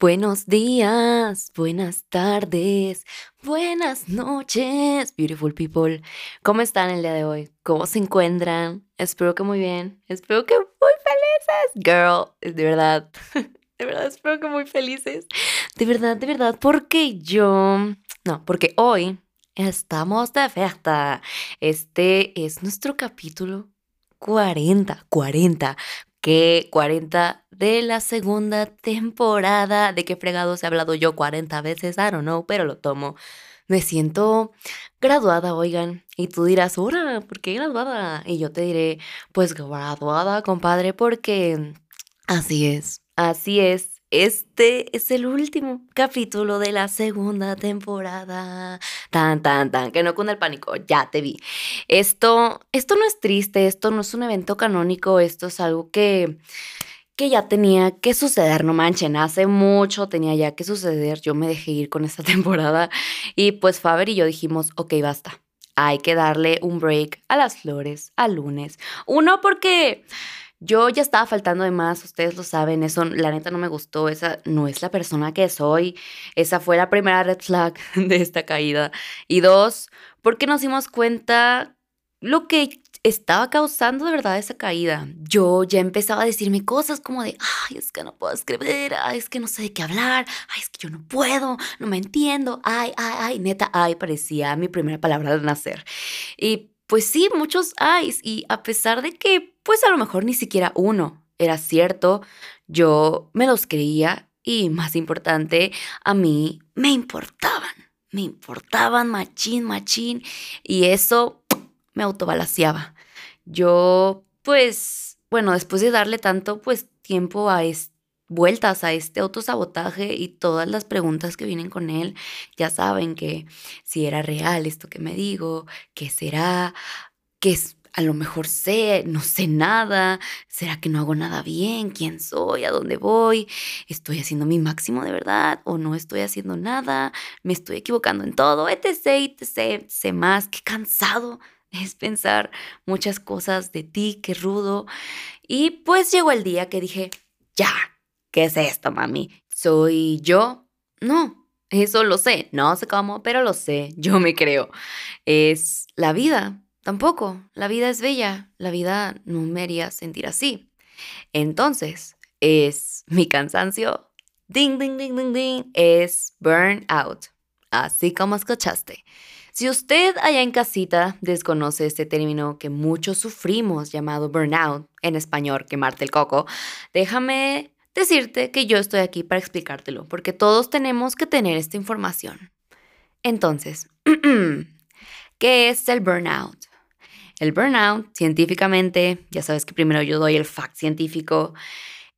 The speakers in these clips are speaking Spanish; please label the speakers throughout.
Speaker 1: Buenos días, buenas tardes, buenas noches, beautiful people. ¿Cómo están el día de hoy? ¿Cómo se encuentran? Espero que muy bien. Espero que muy felices. Girl, de verdad. De verdad, espero que muy felices. De verdad, de verdad, porque yo... No, porque hoy estamos de fiesta. Este es nuestro capítulo 40. 40 que 40 de la segunda temporada. ¿De qué fregados he hablado yo 40 veces? I don't know, pero lo tomo. Me siento graduada, oigan. Y tú dirás, ¡hora! ¿Por qué graduada? Y yo te diré, pues graduada, compadre, porque así es. Así es. Este es el último capítulo de la segunda temporada. Tan, tan, tan, que no con el pánico, ya te vi. Esto, esto no es triste, esto no es un evento canónico, esto es algo que, que ya tenía que suceder, no manchen, hace mucho tenía ya que suceder, yo me dejé ir con esta temporada y pues Faber y yo dijimos, ok, basta, hay que darle un break a las flores, al lunes. Uno porque yo ya estaba faltando de más, ustedes lo saben, eso la neta no me gustó, esa no es la persona que soy, esa fue la primera red flag de esta caída. Y dos, porque nos dimos cuenta lo que estaba causando de verdad esa caída. Yo ya empezaba a decirme cosas como de, ay, es que no puedo escribir, ay, es que no sé de qué hablar, ay, es que yo no puedo, no me entiendo, ay, ay, ay, neta, ay, parecía mi primera palabra de nacer. Y pues sí, muchos hay, y a pesar de que, pues a lo mejor ni siquiera uno era cierto, yo me los creía y más importante, a mí me importaban, me importaban machín, machín, y eso me autobalaseaba. Yo, pues, bueno, después de darle tanto, pues, tiempo a este vueltas a este autosabotaje y todas las preguntas que vienen con él, ya saben que si era real esto que me digo, qué será, que a lo mejor sé, no sé nada, será que no hago nada bien, quién soy, a dónde voy, estoy haciendo mi máximo de verdad o no estoy haciendo nada, me estoy equivocando en todo, etc, etc, sé más, qué cansado es pensar muchas cosas de ti, qué rudo. Y pues llegó el día que dije, ya, ¿Qué es esto, mami? ¿Soy yo? No, eso lo sé. No sé cómo, pero lo sé. Yo me creo. Es la vida. Tampoco. La vida es bella. La vida no me haría sentir así. Entonces, es mi cansancio. Ding, ding, ding, ding, ding. Es burnout. Así como escuchaste. Si usted allá en casita desconoce este término que muchos sufrimos llamado burnout, en español quemarte el coco, déjame decirte que yo estoy aquí para explicártelo, porque todos tenemos que tener esta información. Entonces, ¿qué es el burnout? El burnout, científicamente, ya sabes que primero yo doy el fact científico,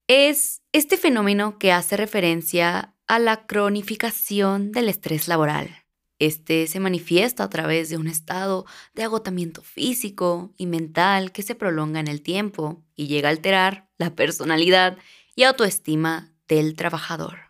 Speaker 1: es este fenómeno que hace referencia a la cronificación del estrés laboral. Este se manifiesta a través de un estado de agotamiento físico y mental que se prolonga en el tiempo y llega a alterar la personalidad y autoestima del trabajador.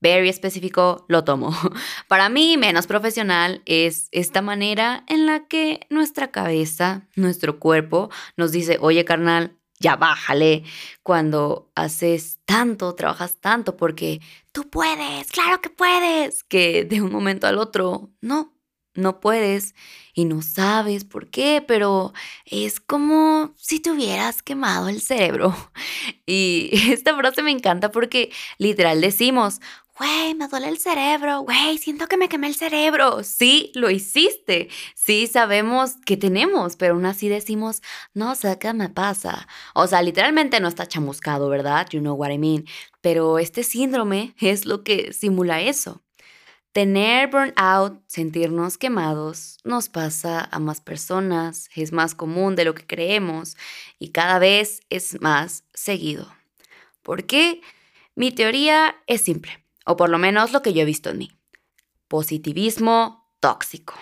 Speaker 1: Very específico, lo tomo. Para mí, menos profesional es esta manera en la que nuestra cabeza, nuestro cuerpo nos dice, oye carnal, ya bájale cuando haces tanto, trabajas tanto, porque tú puedes, claro que puedes, que de un momento al otro, no, no puedes y no sabes por qué, pero es como si te hubieras quemado el cerebro. Y esta frase me encanta porque literal decimos, güey, me duele el cerebro, güey, siento que me quemé el cerebro. Sí, lo hiciste. Sí, sabemos que tenemos, pero aún así decimos, no sé qué me pasa. O sea, literalmente no está chamuscado, ¿verdad? You know what I mean. Pero este síndrome es lo que simula eso. Tener burnout, sentirnos quemados, nos pasa a más personas, es más común de lo que creemos y cada vez es más seguido. ¿Por qué? Mi teoría es simple, o por lo menos lo que yo he visto en mí. Positivismo tóxico.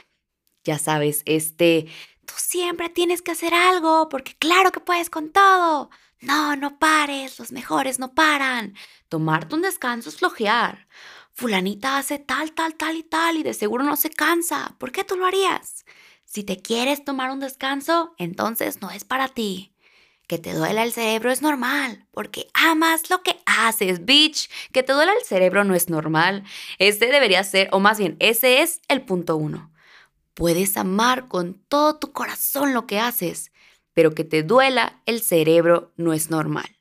Speaker 1: Ya sabes, este, tú siempre tienes que hacer algo porque claro que puedes con todo. No, no pares, los mejores no paran. Tomarte un descanso es flojear fulanita hace tal, tal, tal y tal y de seguro no se cansa. ¿Por qué tú lo harías? Si te quieres tomar un descanso, entonces no es para ti. Que te duela el cerebro es normal, porque amas lo que haces, bitch. Que te duela el cerebro no es normal. Ese debería ser, o más bien, ese es el punto uno. Puedes amar con todo tu corazón lo que haces, pero que te duela el cerebro no es normal.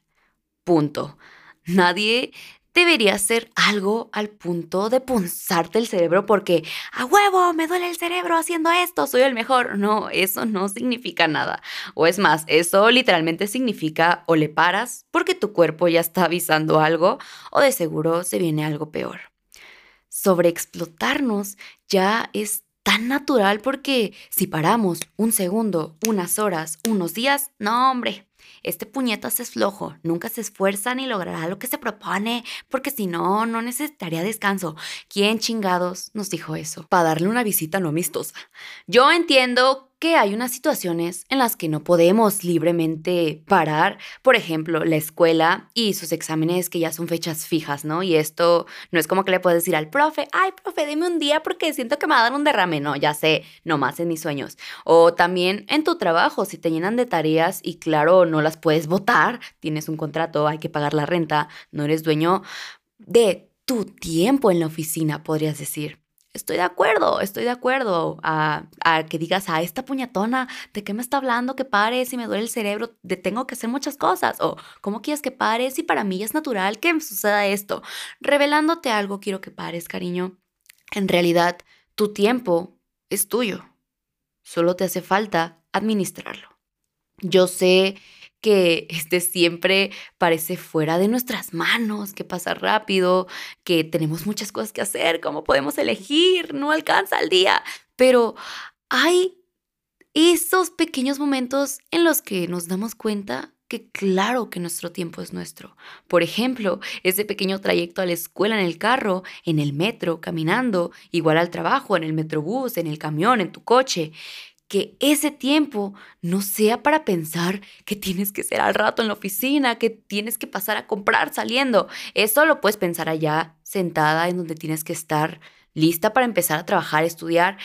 Speaker 1: Punto. Nadie debería hacer algo al punto de punzarte el cerebro porque a huevo me duele el cerebro haciendo esto, soy el mejor. No, eso no significa nada. O es más, eso literalmente significa o le paras porque tu cuerpo ya está avisando algo o de seguro se viene algo peor. Sobreexplotarnos ya es tan natural porque si paramos un segundo, unas horas, unos días, no hombre, este puñetas es flojo, nunca se esfuerza ni logrará lo que se propone, porque si no, no necesitaría descanso. ¿Quién chingados nos dijo eso? Para darle una visita no amistosa. Yo entiendo que hay unas situaciones en las que no podemos libremente parar, por ejemplo, la escuela y sus exámenes que ya son fechas fijas, ¿no? Y esto no es como que le puedes decir al profe, ay, profe, deme un día porque siento que me va a dar un derrame, no, ya sé, nomás en mis sueños. O también en tu trabajo, si te llenan de tareas y claro, no las puedes votar, tienes un contrato, hay que pagar la renta, no eres dueño de tu tiempo en la oficina, podrías decir estoy de acuerdo, estoy de acuerdo a, que digas a esta puñetona, ¿de qué me está hablando? Que pares y me duele el cerebro, de tengo que hacer muchas cosas. O ¿cómo quieres que pares? Y para mí es natural que me suceda esto. Revelándote algo, quiero que pares, cariño. En realidad, tu tiempo es tuyo. Solo te hace falta administrarlo. Yo sé que este siempre parece fuera de nuestras manos, que pasa rápido, que tenemos muchas cosas que hacer, cómo podemos elegir, no alcanza el día, pero hay esos pequeños momentos en los que nos damos cuenta que claro que nuestro tiempo es nuestro. Por ejemplo, ese pequeño trayecto a la escuela en el carro, en el metro, caminando, igual al trabajo, en el metrobús, en el camión, en tu coche que ese tiempo no sea para pensar que tienes que ser al rato en la oficina, que tienes que pasar a comprar saliendo. Eso lo puedes pensar allá, sentada en donde tienes que estar lista para empezar a trabajar, estudiar.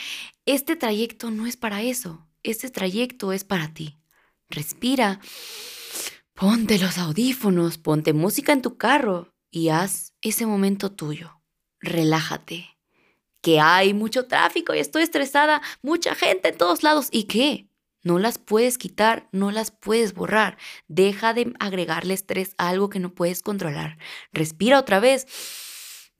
Speaker 1: Este trayecto no es para eso. Este trayecto es para ti. Respira. Ponte los audífonos, ponte música en tu carro y haz ese momento tuyo. Relájate que hay mucho tráfico y estoy estresada, mucha gente en todos lados. ¿Y qué? No las puedes quitar, no las puedes borrar. Deja de agregarle estrés a algo que no puedes controlar. Respira otra vez.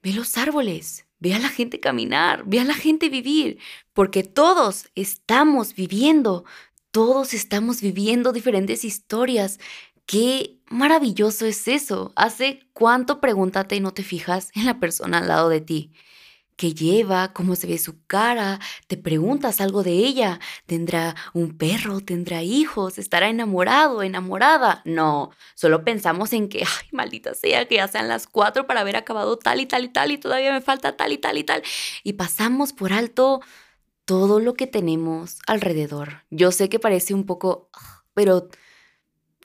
Speaker 1: Ve los árboles, ve a la gente caminar, ve a la gente vivir, porque todos estamos viviendo, todos estamos viviendo diferentes historias. Qué maravilloso es eso. Hace cuánto pregúntate y no te fijas en la persona al lado de ti qué lleva, cómo se ve su cara, te preguntas algo de ella, tendrá un perro, tendrá hijos, estará enamorado, enamorada. No, solo pensamos en que, ay, maldita sea, que ya sean las cuatro para haber acabado tal y tal y tal y todavía me falta tal y tal y tal. Y pasamos por alto todo lo que tenemos alrededor. Yo sé que parece un poco, pero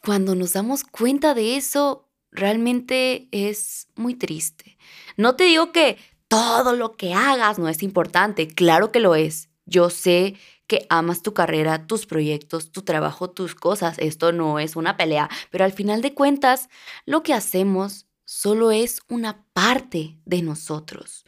Speaker 1: cuando nos damos cuenta de eso, realmente es muy triste. No te digo que todo lo que hagas no es importante. Claro que lo es. Yo sé que amas tu carrera, tus proyectos, tu trabajo, tus cosas. Esto no es una pelea, pero al final de cuentas, lo que hacemos solo es una parte de nosotros,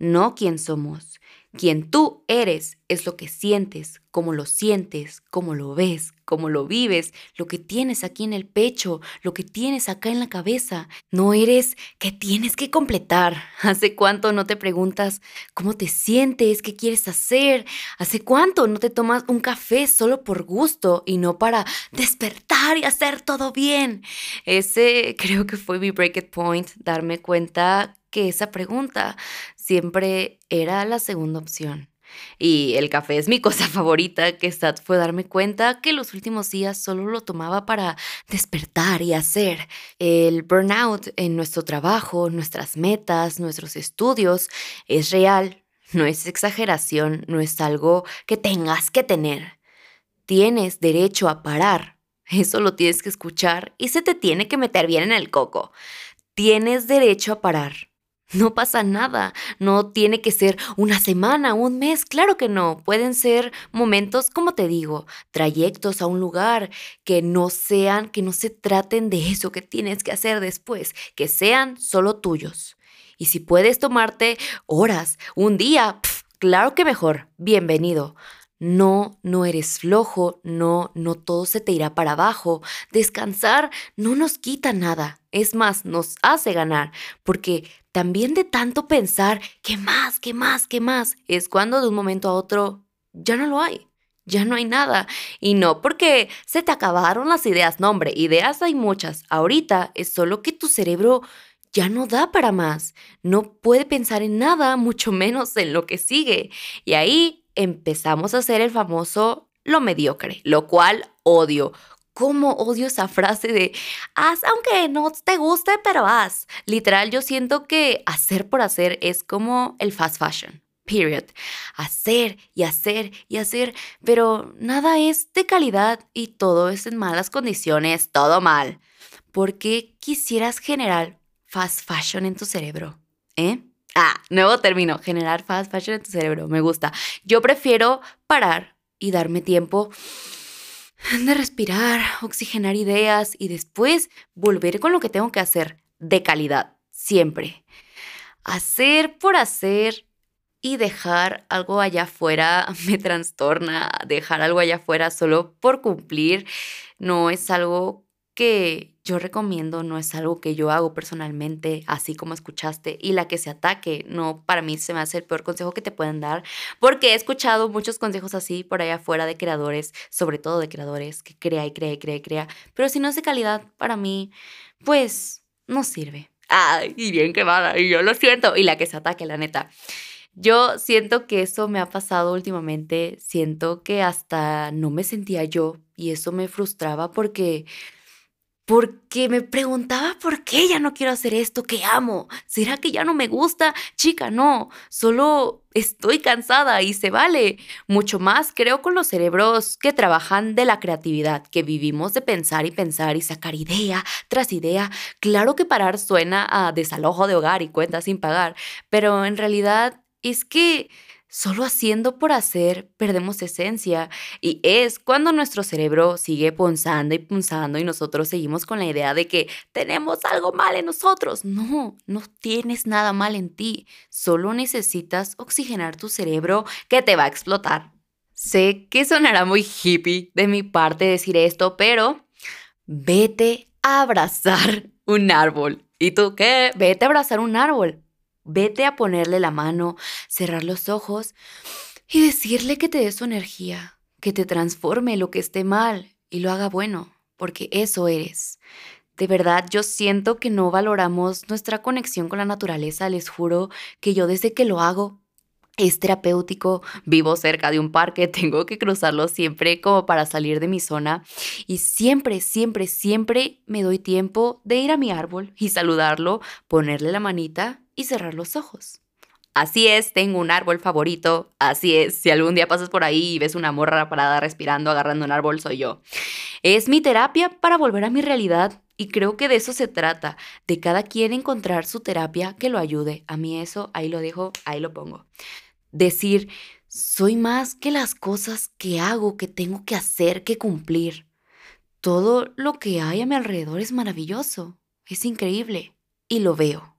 Speaker 1: no quien somos. Quien tú eres es lo que sientes, cómo lo sientes, cómo lo ves, cómo lo vives, lo que tienes aquí en el pecho, lo que tienes acá en la cabeza. No eres que tienes que completar. ¿Hace cuánto no te preguntas cómo te sientes, qué quieres hacer? ¿Hace cuánto no te tomas un café solo por gusto y no para despertar y hacer todo bien? Ese creo que fue mi break it point, darme cuenta que esa pregunta siempre era la segunda opción. Y el café es mi cosa favorita, que Stat fue darme cuenta que los últimos días solo lo tomaba para despertar y hacer. El burnout en nuestro trabajo, nuestras metas, nuestros estudios es real, no es exageración, no es algo que tengas que tener. Tienes derecho a parar. Eso lo tienes que escuchar y se te tiene que meter bien en el coco. Tienes derecho a parar No pasa nada, no tiene que ser una semana, un mes, claro que no. Pueden ser momentos, como te digo, trayectos a un lugar que no sean, que no se traten de eso que tienes que hacer después, que sean solo tuyos. Y si puedes tomarte horas, un día, claro que mejor, bienvenido. No, no eres flojo, no, no todo se te irá para abajo. Descansar no nos quita nada, es más, nos hace ganar, porque también de tanto pensar, ¿qué más, qué más, qué más? Es cuando de un momento a otro ya no lo hay. Ya no hay nada. Y no porque se te acabaron las ideas. No, hombre, ideas hay muchas. Ahorita es solo que tu cerebro ya no da para más. No puede pensar en nada, mucho menos en lo que sigue. Y ahí empezamos a hacer el famoso lo mediocre, lo cual odio. ¿Cómo odio esa frase de haz aunque no te guste, pero haz? Literal, yo siento que hacer por hacer es como el fast fashion. Period. Hacer y hacer y hacer, pero nada es de calidad y todo es en malas condiciones, todo mal. ¿Por qué quisieras generar fast fashion en tu cerebro? ¿Eh? Ah, nuevo término, generar fast fashion en tu cerebro, me gusta. Yo prefiero parar y darme tiempo de respirar, oxigenar ideas y después volver con lo que tengo que hacer de calidad, siempre. Hacer por hacer y dejar algo allá afuera me trastorna, dejar algo allá afuera solo por cumplir no es algo que yo recomiendo, no es algo que yo hago personalmente, así como escuchaste, y la que se ataque, no, para mí se me hace el peor consejo que te pueden dar, porque he escuchado muchos consejos así por allá afuera de creadores, sobre todo de creadores, que crea y crea y crea y crea, pero si no es de calidad, para mí, pues no sirve. Ay, y bien quemada, y yo lo siento, y la que se ataque, la neta. Yo siento que eso me ha pasado últimamente, siento que hasta no me sentía yo y eso me frustraba porque porque me preguntaba por qué ya no quiero hacer esto que amo. ¿Será que ya no me gusta? Chica, no, solo estoy cansada y se vale. Mucho más creo con los cerebros que trabajan de la creatividad, que vivimos de pensar y pensar y sacar idea tras idea. Claro que parar suena a desalojo de hogar y cuentas sin pagar, pero en realidad es que Solo haciendo por hacer perdemos esencia y es cuando nuestro cerebro sigue punzando y punzando y nosotros seguimos con la idea de que tenemos algo mal en nosotros. No, no tienes nada mal en ti, solo necesitas oxigenar tu cerebro que te va a explotar. Sé que sonará muy hippie de mi parte decir esto, pero vete a abrazar un árbol. ¿Y tú qué? Vete a abrazar un árbol. Vete a ponerle la mano, cerrar los ojos y decirle que te dé su energía, que te transforme lo que esté mal y lo haga bueno, porque eso eres. De verdad, yo siento que no valoramos nuestra conexión con la naturaleza. Les juro que yo desde que lo hago es terapéutico, vivo cerca de un parque, tengo que cruzarlo siempre como para salir de mi zona y siempre, siempre, siempre me doy tiempo de ir a mi árbol y saludarlo, ponerle la manita y cerrar los ojos. Así es, tengo un árbol favorito. Así es, si algún día pasas por ahí y ves una morra parada respirando, agarrando un árbol, soy yo. Es mi terapia para volver a mi realidad y creo que de eso se trata, de cada quien encontrar su terapia que lo ayude. A mí eso, ahí lo dejo, ahí lo pongo. Decir, soy más que las cosas que hago, que tengo que hacer, que cumplir. Todo lo que hay a mi alrededor es maravilloso, es increíble y lo veo.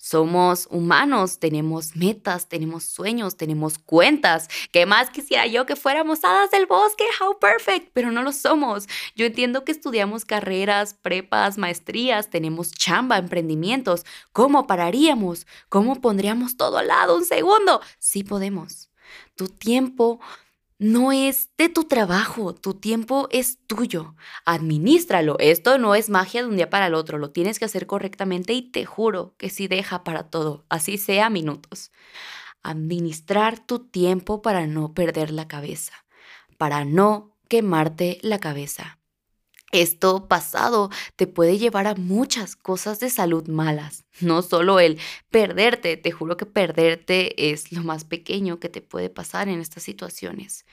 Speaker 1: Somos humanos, tenemos metas, tenemos sueños, tenemos cuentas. ¿Qué más quisiera yo que fuéramos hadas del bosque? How perfect, pero no lo somos. Yo entiendo que estudiamos carreras, prepas, maestrías, tenemos chamba, emprendimientos. ¿Cómo pararíamos? ¿Cómo pondríamos todo al lado un segundo? Sí podemos. Tu tiempo no es de tu trabajo, tu tiempo es tuyo. Administralo. Esto no es magia de un día para el otro, lo tienes que hacer correctamente y te juro que sí deja para todo, así sea minutos. Administrar tu tiempo para no perder la cabeza, para no quemarte la cabeza. Esto pasado te puede llevar a muchas cosas de salud malas, no solo el perderte, te juro que perderte es lo más pequeño que te puede pasar en estas situaciones.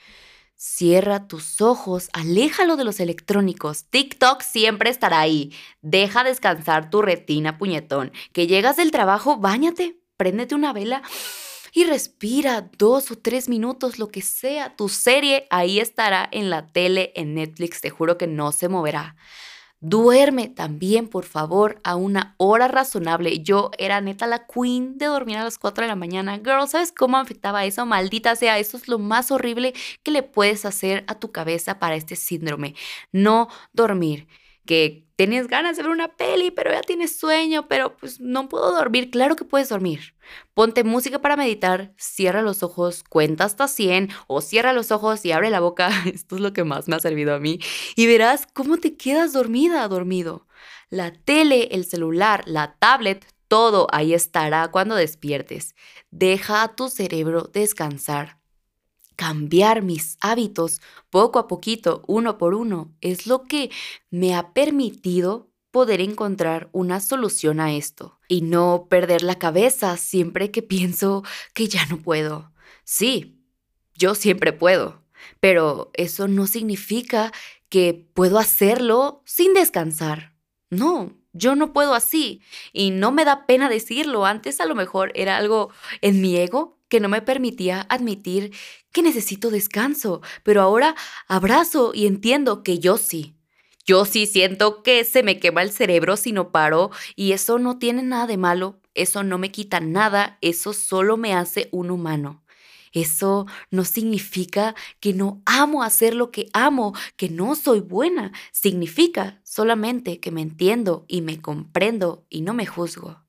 Speaker 1: Cierra tus ojos, aléjalo de los electrónicos. TikTok siempre estará ahí. Deja descansar tu retina, puñetón. Que llegas del trabajo, báñate, préndete una vela y respira dos o tres minutos, lo que sea. Tu serie ahí estará en la tele, en Netflix, te juro que no se moverá. Duerme también, por favor, a una hora razonable. Yo era neta la queen de dormir a las 4 de la mañana. Girl, ¿sabes cómo afectaba eso? Maldita sea, eso es lo más horrible que le puedes hacer a tu cabeza para este síndrome. No dormir que tienes ganas de ver una peli, pero ya tienes sueño, pero pues no puedo dormir. Claro que puedes dormir. Ponte música para meditar, cierra los ojos, cuenta hasta 100 o cierra los ojos y abre la boca. Esto es lo que más me ha servido a mí. Y verás cómo te quedas dormida, dormido. La tele, el celular, la tablet, todo ahí estará cuando despiertes. Deja a tu cerebro descansar cambiar mis hábitos poco a poquito, uno por uno, es lo que me ha permitido poder encontrar una solución a esto y no perder la cabeza siempre que pienso que ya no puedo. Sí, yo siempre puedo, pero eso no significa que puedo hacerlo sin descansar. No, yo no puedo así y no me da pena decirlo. Antes a lo mejor era algo en mi ego que no me permitía admitir que necesito descanso, pero ahora abrazo y entiendo que yo sí. Yo sí siento que se me quema el cerebro si no paro y eso no tiene nada de malo, eso no me quita nada, eso solo me hace un humano. Eso no significa que no amo hacer lo que amo, que no soy buena. Significa solamente que me entiendo y me comprendo y no me juzgo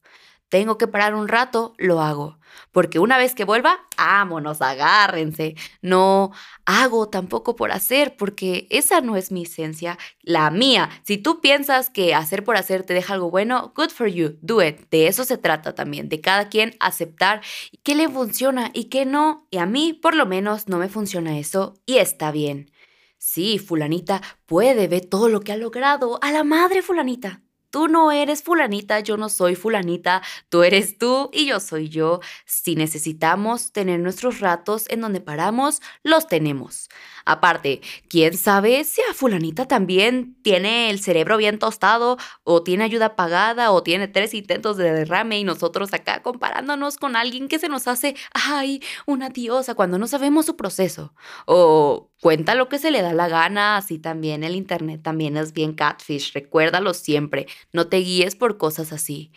Speaker 1: tengo que parar un rato, lo hago. Porque una vez que vuelva, vámonos, agárrense. No hago tampoco por hacer, porque esa no es mi esencia, la mía. Si tú piensas que hacer por hacer te deja algo bueno, good for you, do it. De eso se trata también, de cada quien aceptar qué le funciona y qué no. Y a mí, por lo menos, no me funciona eso y está bien. Sí, fulanita puede ver todo lo que ha logrado. A la madre fulanita. Tú no eres fulanita, yo no soy fulanita, tú eres tú y yo soy yo. Si necesitamos tener nuestros ratos en donde paramos, los tenemos. Aparte, quién sabe si a fulanita también tiene el cerebro bien tostado o tiene ayuda pagada o tiene tres intentos de derrame y nosotros acá comparándonos con alguien que se nos hace, ay, una diosa cuando no sabemos su proceso. O cuenta lo que se le da la gana, así también el internet también es bien catfish, recuérdalo siempre, no te guíes por cosas así.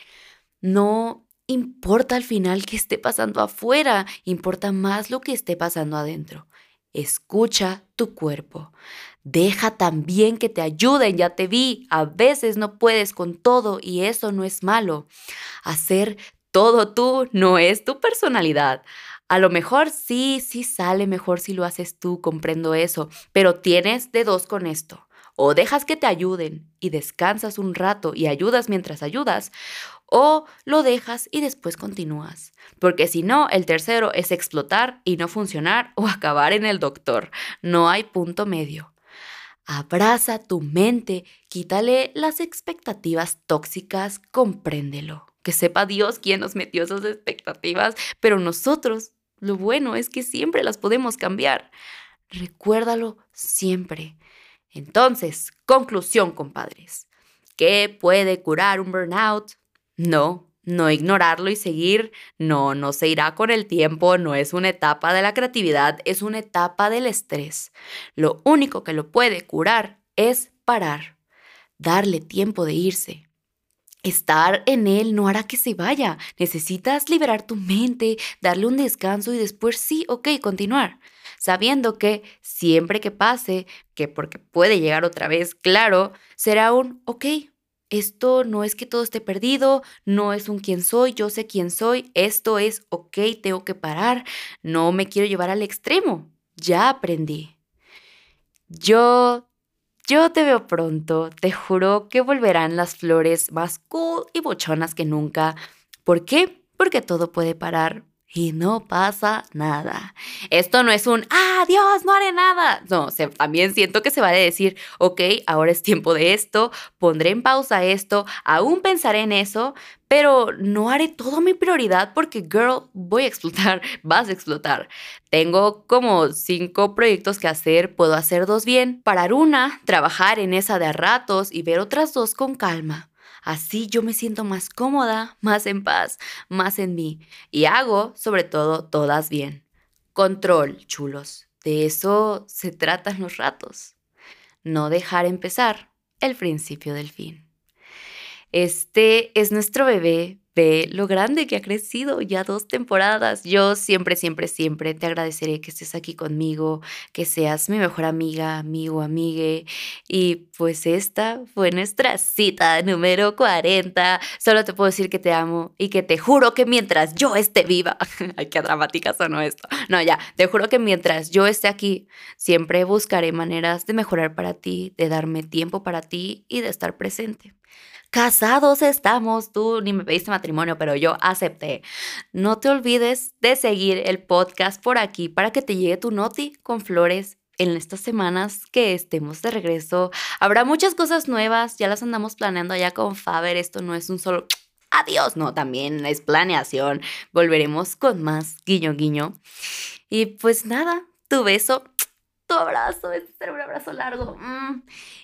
Speaker 1: No importa al final qué esté pasando afuera, importa más lo que esté pasando adentro. Escucha tu cuerpo. Deja también que te ayuden, ya te vi. A veces no puedes con todo y eso no es malo. Hacer todo tú no es tu personalidad. A lo mejor sí, sí sale mejor si lo haces tú, comprendo eso, pero tienes de dos con esto. O dejas que te ayuden y descansas un rato y ayudas mientras ayudas, o lo dejas y después continúas. Porque si no, el tercero es explotar y no funcionar o acabar en el doctor. No hay punto medio. Abraza tu mente, quítale las expectativas tóxicas, compréndelo. Que sepa Dios quién nos metió esas expectativas, pero nosotros, lo bueno es que siempre las podemos cambiar. Recuérdalo siempre. Entonces, conclusión, compadres. ¿Qué puede curar un burnout? No, no ignorarlo y seguir, no, no se irá con el tiempo, no es una etapa de la creatividad, es una etapa del estrés. Lo único que lo puede curar es parar, darle tiempo de irse. Estar en él no hará que se vaya. Necesitas liberar tu mente, darle un descanso y después sí, ok, continuar. Sabiendo que siempre que pase, que porque puede llegar otra vez, claro, será un, ok, esto no es que todo esté perdido, no es un quién soy, yo sé quién soy, esto es, ok, tengo que parar, no me quiero llevar al extremo, ya aprendí. Yo, yo te veo pronto, te juro que volverán las flores más cool y bochonas que nunca. ¿Por qué? Porque todo puede parar y no pasa nada. Esto no es un, ah, Dios, no haré nada. No, también siento que se vale decir, ok, ahora es tiempo de esto, pondré en pausa esto, aún pensaré en eso, pero no haré todo mi prioridad porque, girl, voy a explotar, vas a explotar. Tengo como cinco proyectos que hacer, puedo hacer dos bien, parar una, trabajar en esa de a ratos y ver otras dos con calma. Así yo me siento más cómoda, más en paz, más en mí. Y hago, sobre todo, todas bien. Control, chulos. De eso se tratan los ratos. No dejar empezar el principio del fin. Este es nuestro bebé Lo grande que ha crecido ya dos temporadas. Yo siempre, siempre, siempre te agradeceré que estés aquí conmigo, que seas mi mejor amiga, amigo, amigue. Y pues esta fue nuestra cita número 40. Solo te puedo decir que te amo y que te juro que mientras yo esté viva, ay, qué dramática sonó esto. No, ya, te juro que mientras yo esté aquí, siempre buscaré maneras de mejorar para ti, de darme tiempo para ti y de estar presente casados estamos, tú ni me pediste matrimonio, pero yo acepté. No te olvides de seguir el podcast por aquí para que te llegue tu noti con flores en estas semanas que estemos de regreso. Habrá muchas cosas nuevas, ya las andamos planeando allá con Faber, esto no es un solo adiós, no, también es planeación. Volveremos con más guiño guiño. Y pues nada, tu beso, tu abrazo, este será un abrazo largo. Mm.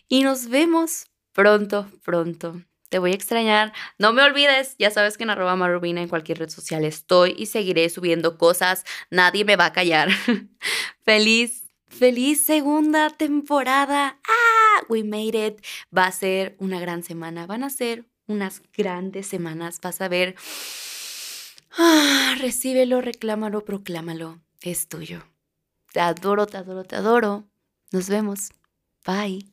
Speaker 1: Y nos vemos pronto, pronto. Te voy a extrañar. No me olvides, ya sabes que en arroba marubina en cualquier red social estoy y seguiré subiendo cosas. Nadie me va a callar. feliz, feliz segunda temporada. Ah, we made it. Va a ser una gran semana. Van a ser unas grandes semanas. Vas a ver. Ah, recíbelo, reclámalo, proclámalo. Es tuyo. Te adoro, te adoro, te adoro. Nos vemos. Bye.